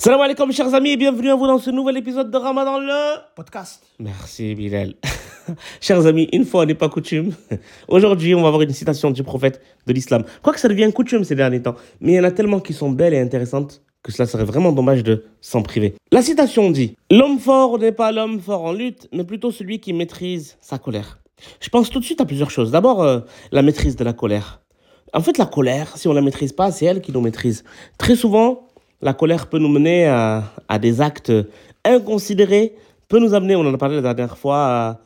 Salam alaikum chers amis et bienvenue à vous dans ce nouvel épisode de Ramadan le podcast. Merci Bilal. chers amis, une fois n'est pas coutume, aujourd'hui on va avoir une citation du prophète de l'islam. Quoique ça devient coutume ces derniers temps, mais il y en a tellement qui sont belles et intéressantes que cela serait vraiment dommage de s'en priver. La citation dit L'homme fort n'est pas l'homme fort en lutte, mais plutôt celui qui maîtrise sa colère. Je pense tout de suite à plusieurs choses. D'abord, euh, la maîtrise de la colère. En fait, la colère, si on la maîtrise pas, c'est elle qui nous maîtrise. Très souvent, la colère peut nous mener à, des actes inconsidérés, peut nous amener, on en a parlé la dernière fois, à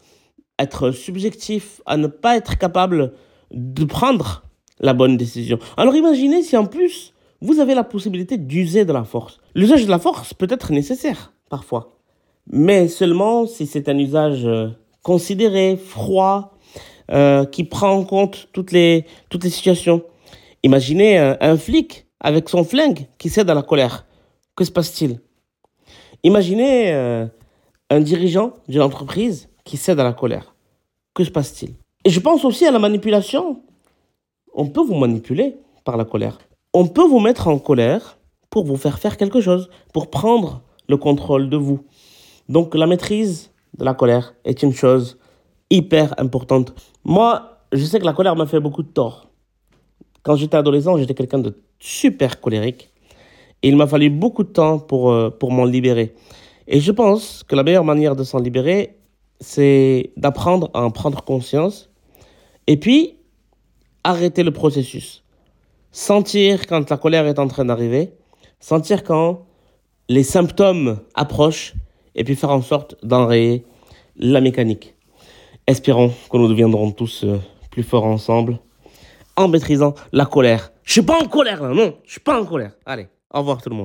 être subjectif, à ne pas être capable de prendre la bonne décision. Alors imaginez si en plus, vous avez la possibilité d'user de la force. L'usage de la force peut être nécessaire, parfois. Mais seulement si c'est un usage euh, considéré, froid, euh, qui prend en compte toutes les, situations. Imaginez un, un flic avec son flingue qui cède à la colère. Que se passe-t-il? Imaginez euh, un dirigeant d'une entreprise qui cède à la colère. Que se passe-t-il? Et je pense aussi à la manipulation. On peut vous manipuler par la colère. On peut vous mettre en colère pour vous faire faire quelque chose, pour prendre le contrôle de vous. Donc la maîtrise de la colère est une chose hyper importante. Moi, je sais que la colère m'a fait beaucoup de tort. Quand j'étais adolescent, j'étais quelqu'un de super colérique. Et il m'a fallu beaucoup de temps pour, euh, pour m'en libérer. Et je pense que la meilleure manière de s'en libérer, c'est d'apprendre à en prendre conscience. Et puis, arrêter le processus. Sentir quand la colère est en train d'arriver. Sentir quand les symptômes approchent. Et puis faire en sorte d'enrayer la mécanique. Espérons que nous deviendrons tous euh, plus forts ensemble en maîtrisant la colère. Je suis pas en colère là, non, je suis pas en colère. Allez, au revoir tout le monde.